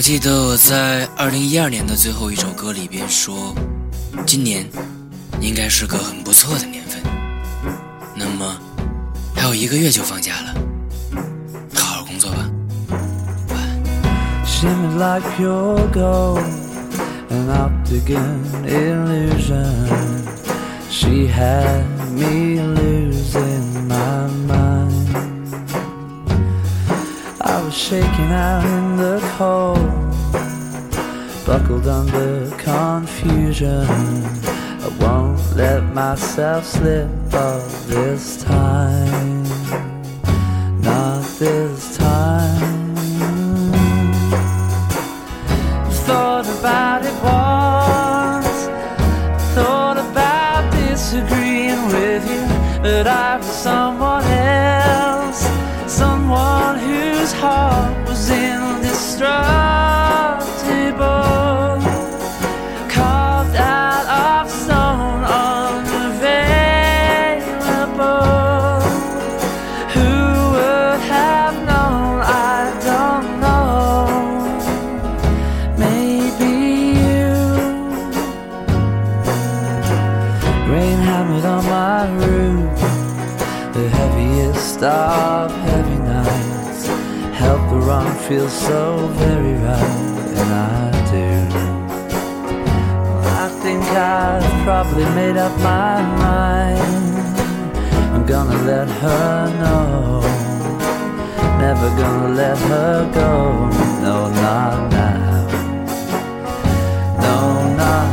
我记得我在二零一二年的最后一首歌里边说，今年应该是个很不错的年份。那么还有一个月就放假了，好好工作吧。晚安。Buckled under confusion. I won't let myself slip up this time, not this time. Thought about it once. Thought about disagreeing with you. But I was stop heavy nights. Help the wrong feel so very right, and I do. I think I've probably made up my mind. I'm gonna let her know. Never gonna let her go. No, not now. No, not.